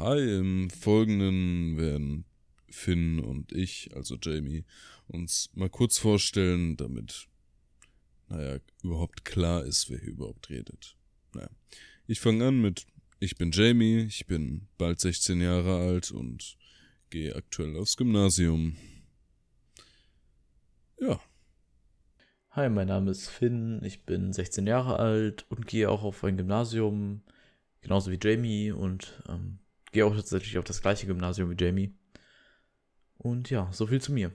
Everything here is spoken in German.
Hi, im Folgenden werden Finn und ich, also Jamie, uns mal kurz vorstellen, damit, naja, überhaupt klar ist, wer hier überhaupt redet. Naja, ich fange an mit, ich bin Jamie, ich bin bald 16 Jahre alt und gehe aktuell aufs Gymnasium. Ja. Hi, mein Name ist Finn, ich bin 16 Jahre alt und gehe auch auf ein Gymnasium, genauso wie Jamie und ähm, gehe auch tatsächlich auf das gleiche Gymnasium wie Jamie. Und ja, so viel zu mir.